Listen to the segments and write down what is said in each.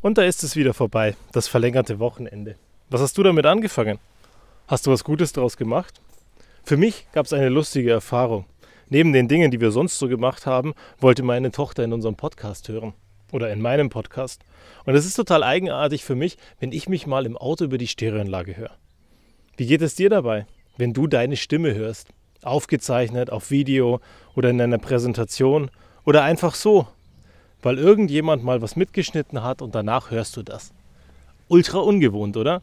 Und da ist es wieder vorbei, das verlängerte Wochenende. Was hast du damit angefangen? Hast du was Gutes daraus gemacht? Für mich gab es eine lustige Erfahrung. Neben den Dingen, die wir sonst so gemacht haben, wollte meine Tochter in unserem Podcast hören. Oder in meinem Podcast. Und es ist total eigenartig für mich, wenn ich mich mal im Auto über die Stereoanlage höre. Wie geht es dir dabei, wenn du deine Stimme hörst? Aufgezeichnet, auf Video oder in einer Präsentation oder einfach so, weil irgendjemand mal was mitgeschnitten hat und danach hörst du das. Ultra ungewohnt, oder?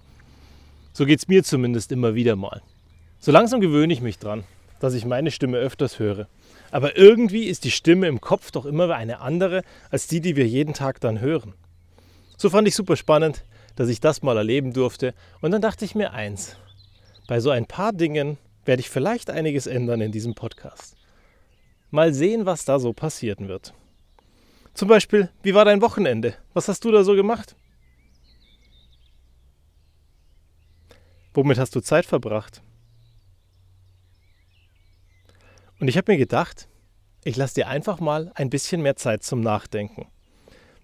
So geht es mir zumindest immer wieder mal. So langsam gewöhne ich mich dran, dass ich meine Stimme öfters höre. Aber irgendwie ist die Stimme im Kopf doch immer eine andere als die, die wir jeden Tag dann hören. So fand ich super spannend, dass ich das mal erleben durfte. Und dann dachte ich mir eins. Bei so ein paar Dingen werde ich vielleicht einiges ändern in diesem Podcast. Mal sehen, was da so passieren wird. Zum Beispiel, wie war dein Wochenende? Was hast du da so gemacht? Womit hast du Zeit verbracht? Und ich habe mir gedacht, ich lasse dir einfach mal ein bisschen mehr Zeit zum Nachdenken.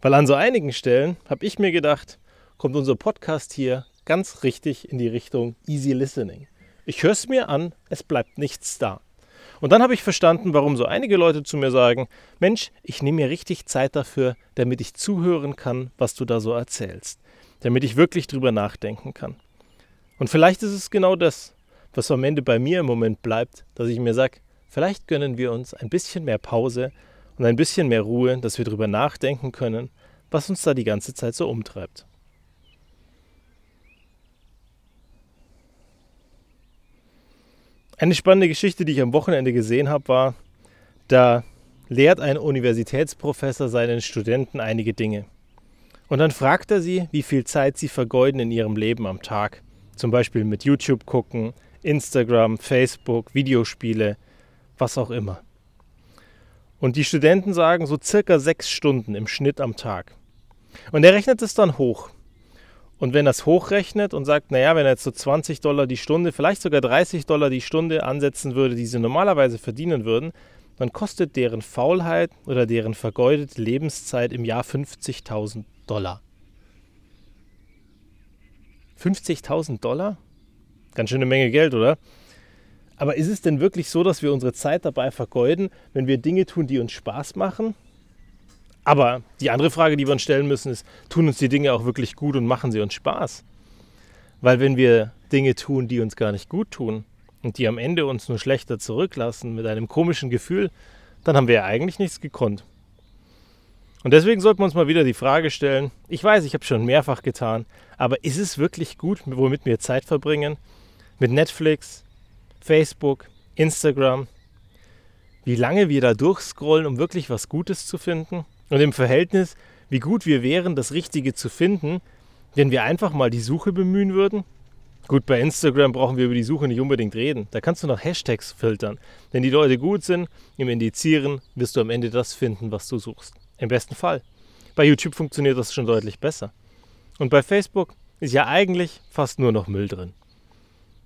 Weil an so einigen Stellen habe ich mir gedacht, kommt unser Podcast hier ganz richtig in die Richtung Easy Listening. Ich höre es mir an, es bleibt nichts da. Und dann habe ich verstanden, warum so einige Leute zu mir sagen, Mensch, ich nehme mir richtig Zeit dafür, damit ich zuhören kann, was du da so erzählst, damit ich wirklich drüber nachdenken kann. Und vielleicht ist es genau das, was am Ende bei mir im Moment bleibt, dass ich mir sage, vielleicht gönnen wir uns ein bisschen mehr Pause und ein bisschen mehr Ruhe, dass wir drüber nachdenken können, was uns da die ganze Zeit so umtreibt. Eine spannende Geschichte, die ich am Wochenende gesehen habe, war, da lehrt ein Universitätsprofessor seinen Studenten einige Dinge. Und dann fragt er sie, wie viel Zeit sie vergeuden in ihrem Leben am Tag. Zum Beispiel mit YouTube gucken, Instagram, Facebook, Videospiele, was auch immer. Und die Studenten sagen so circa sechs Stunden im Schnitt am Tag. Und er rechnet es dann hoch. Und wenn es hochrechnet und sagt, naja, wenn er jetzt so 20 Dollar die Stunde, vielleicht sogar 30 Dollar die Stunde ansetzen würde, die sie normalerweise verdienen würden, dann kostet deren Faulheit oder deren vergeudete Lebenszeit im Jahr 50.000 Dollar. 50.000 Dollar? Ganz schöne Menge Geld, oder? Aber ist es denn wirklich so, dass wir unsere Zeit dabei vergeuden, wenn wir Dinge tun, die uns Spaß machen? Aber die andere Frage, die wir uns stellen müssen, ist, tun uns die Dinge auch wirklich gut und machen sie uns Spaß? Weil wenn wir Dinge tun, die uns gar nicht gut tun und die am Ende uns nur schlechter zurücklassen mit einem komischen Gefühl, dann haben wir ja eigentlich nichts gekonnt. Und deswegen sollten wir uns mal wieder die Frage stellen, ich weiß, ich habe schon mehrfach getan, aber ist es wirklich gut, womit wir Zeit verbringen? Mit Netflix, Facebook, Instagram, wie lange wir da durchscrollen, um wirklich was Gutes zu finden? Und im Verhältnis, wie gut wir wären, das Richtige zu finden, wenn wir einfach mal die Suche bemühen würden? Gut, bei Instagram brauchen wir über die Suche nicht unbedingt reden. Da kannst du nach Hashtags filtern. Wenn die Leute gut sind im Indizieren, wirst du am Ende das finden, was du suchst. Im besten Fall. Bei YouTube funktioniert das schon deutlich besser. Und bei Facebook ist ja eigentlich fast nur noch Müll drin.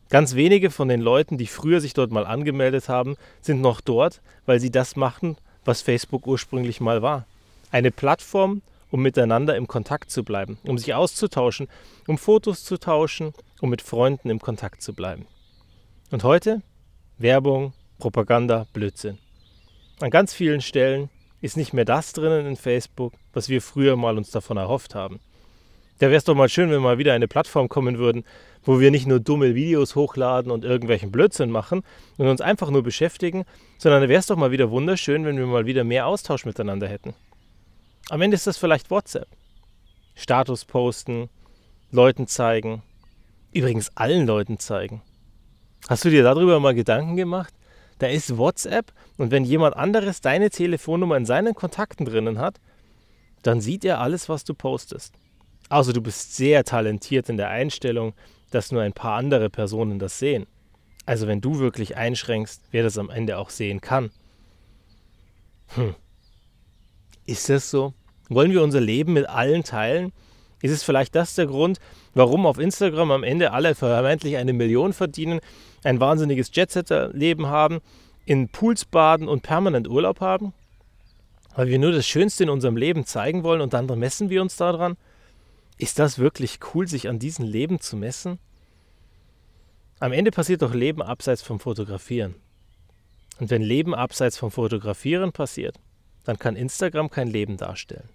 Ganz wenige von den Leuten, die früher sich dort mal angemeldet haben, sind noch dort, weil sie das machen, was Facebook ursprünglich mal war eine Plattform, um miteinander im Kontakt zu bleiben, um sich auszutauschen, um Fotos zu tauschen, um mit Freunden im Kontakt zu bleiben. Und heute Werbung, Propaganda, Blödsinn. An ganz vielen Stellen ist nicht mehr das drinnen in Facebook, was wir früher mal uns davon erhofft haben. Da wäre es doch mal schön, wenn mal wieder eine Plattform kommen würden, wo wir nicht nur dumme Videos hochladen und irgendwelchen Blödsinn machen und uns einfach nur beschäftigen, sondern da wäre es doch mal wieder wunderschön, wenn wir mal wieder mehr Austausch miteinander hätten. Am Ende ist das vielleicht WhatsApp. Status posten, Leuten zeigen. Übrigens allen Leuten zeigen. Hast du dir darüber mal Gedanken gemacht? Da ist WhatsApp und wenn jemand anderes deine Telefonnummer in seinen Kontakten drinnen hat, dann sieht er alles, was du postest. Also du bist sehr talentiert in der Einstellung, dass nur ein paar andere Personen das sehen. Also wenn du wirklich einschränkst, wer das am Ende auch sehen kann. Hm. Ist das so? Wollen wir unser Leben mit allen teilen? Ist es vielleicht das der Grund, warum auf Instagram am Ende alle vermeintlich eine Million verdienen, ein wahnsinniges Jetsetter-Leben haben, in Pools baden und permanent Urlaub haben? Weil wir nur das Schönste in unserem Leben zeigen wollen und dann messen wir uns daran? Ist das wirklich cool, sich an diesen Leben zu messen? Am Ende passiert doch Leben abseits vom Fotografieren. Und wenn Leben abseits vom Fotografieren passiert, dann kann Instagram kein Leben darstellen.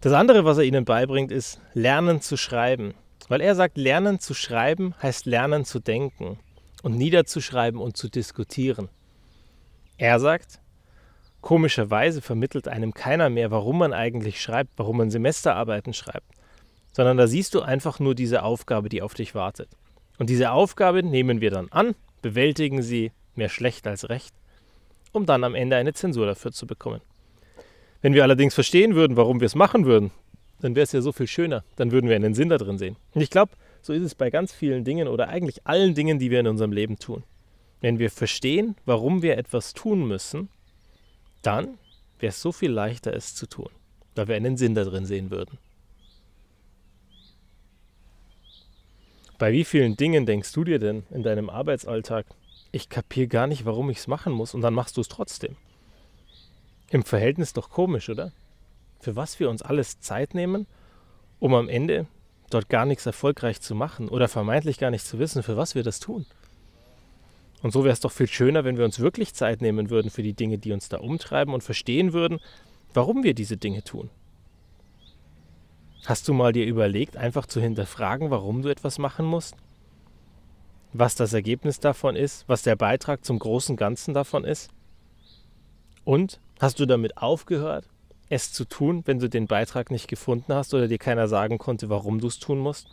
Das andere, was er ihnen beibringt, ist Lernen zu schreiben. Weil er sagt, Lernen zu schreiben heißt Lernen zu denken und niederzuschreiben und zu diskutieren. Er sagt, komischerweise vermittelt einem keiner mehr, warum man eigentlich schreibt, warum man Semesterarbeiten schreibt, sondern da siehst du einfach nur diese Aufgabe, die auf dich wartet. Und diese Aufgabe nehmen wir dann an, bewältigen sie mehr schlecht als recht, um dann am Ende eine Zensur dafür zu bekommen. Wenn wir allerdings verstehen würden, warum wir es machen würden, dann wäre es ja so viel schöner. Dann würden wir einen Sinn da drin sehen. Und ich glaube, so ist es bei ganz vielen Dingen oder eigentlich allen Dingen, die wir in unserem Leben tun. Wenn wir verstehen, warum wir etwas tun müssen, dann wäre es so viel leichter, es zu tun, weil wir einen Sinn da drin sehen würden. Bei wie vielen Dingen denkst du dir denn in deinem Arbeitsalltag, ich kapiere gar nicht, warum ich es machen muss und dann machst du es trotzdem? Im Verhältnis doch komisch, oder? Für was wir uns alles Zeit nehmen, um am Ende dort gar nichts erfolgreich zu machen oder vermeintlich gar nicht zu wissen, für was wir das tun. Und so wäre es doch viel schöner, wenn wir uns wirklich Zeit nehmen würden für die Dinge, die uns da umtreiben und verstehen würden, warum wir diese Dinge tun. Hast du mal dir überlegt, einfach zu hinterfragen, warum du etwas machen musst? Was das Ergebnis davon ist, was der Beitrag zum großen Ganzen davon ist? Und Hast du damit aufgehört, es zu tun, wenn du den Beitrag nicht gefunden hast oder dir keiner sagen konnte, warum du es tun musst?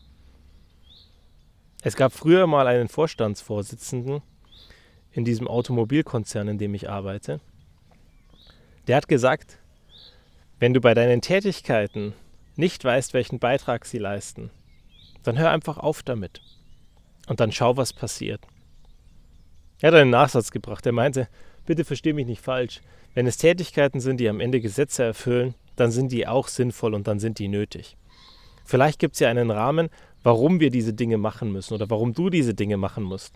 Es gab früher mal einen Vorstandsvorsitzenden in diesem Automobilkonzern, in dem ich arbeite. Der hat gesagt, wenn du bei deinen Tätigkeiten nicht weißt, welchen Beitrag sie leisten, dann hör einfach auf damit und dann schau, was passiert. Er hat einen Nachsatz gebracht. Er meinte, bitte versteh mich nicht falsch. Wenn es Tätigkeiten sind, die am Ende Gesetze erfüllen, dann sind die auch sinnvoll und dann sind die nötig. Vielleicht gibt es ja einen Rahmen, warum wir diese Dinge machen müssen oder warum du diese Dinge machen musst.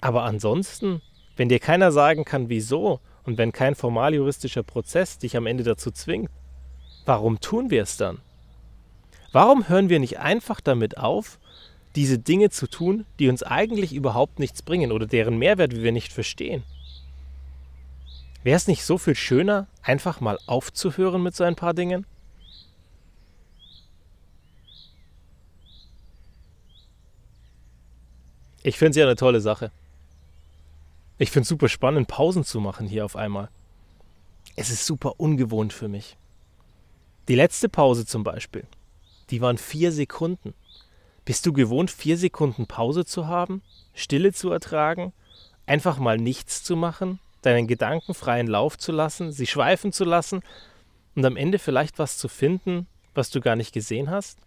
Aber ansonsten, wenn dir keiner sagen kann, wieso und wenn kein formaljuristischer Prozess dich am Ende dazu zwingt, warum tun wir es dann? Warum hören wir nicht einfach damit auf, diese Dinge zu tun, die uns eigentlich überhaupt nichts bringen oder deren Mehrwert wir nicht verstehen? Wäre es nicht so viel schöner, einfach mal aufzuhören mit so ein paar Dingen? Ich finde es ja eine tolle Sache. Ich finde es super spannend, Pausen zu machen hier auf einmal. Es ist super ungewohnt für mich. Die letzte Pause zum Beispiel, die waren vier Sekunden. Bist du gewohnt, vier Sekunden Pause zu haben, Stille zu ertragen, einfach mal nichts zu machen, deinen Gedanken freien Lauf zu lassen, sie schweifen zu lassen und am Ende vielleicht was zu finden, was du gar nicht gesehen hast?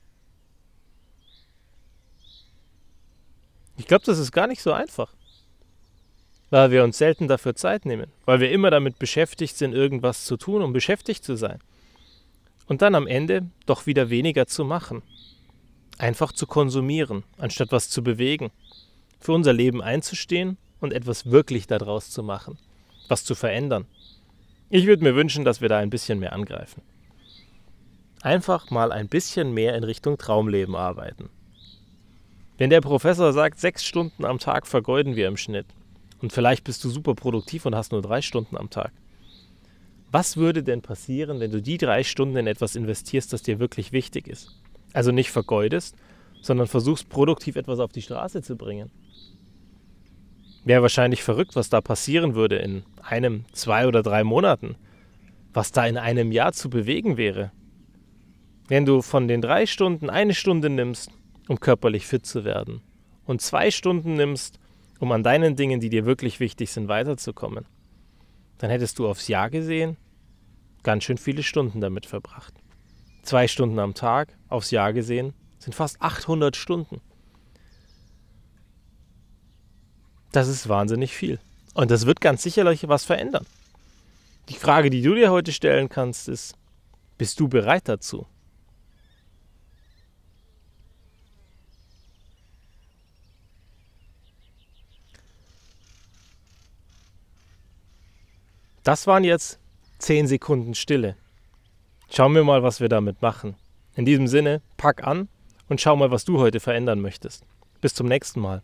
Ich glaube, das ist gar nicht so einfach, weil wir uns selten dafür Zeit nehmen, weil wir immer damit beschäftigt sind, irgendwas zu tun, um beschäftigt zu sein. Und dann am Ende doch wieder weniger zu machen. Einfach zu konsumieren, anstatt was zu bewegen. Für unser Leben einzustehen und etwas wirklich daraus zu machen was zu verändern. Ich würde mir wünschen, dass wir da ein bisschen mehr angreifen. Einfach mal ein bisschen mehr in Richtung Traumleben arbeiten. Wenn der Professor sagt, sechs Stunden am Tag vergeuden wir im Schnitt und vielleicht bist du super produktiv und hast nur drei Stunden am Tag. Was würde denn passieren, wenn du die drei Stunden in etwas investierst, das dir wirklich wichtig ist? Also nicht vergeudest, sondern versuchst produktiv etwas auf die Straße zu bringen. Wäre wahrscheinlich verrückt, was da passieren würde in einem, zwei oder drei Monaten. Was da in einem Jahr zu bewegen wäre. Wenn du von den drei Stunden eine Stunde nimmst, um körperlich fit zu werden, und zwei Stunden nimmst, um an deinen Dingen, die dir wirklich wichtig sind, weiterzukommen, dann hättest du aufs Jahr gesehen ganz schön viele Stunden damit verbracht. Zwei Stunden am Tag, aufs Jahr gesehen, sind fast 800 Stunden. Das ist wahnsinnig viel. Und das wird ganz sicherlich was verändern. Die Frage, die du dir heute stellen kannst, ist, bist du bereit dazu? Das waren jetzt 10 Sekunden Stille. Schauen wir mal, was wir damit machen. In diesem Sinne, pack an und schau mal, was du heute verändern möchtest. Bis zum nächsten Mal.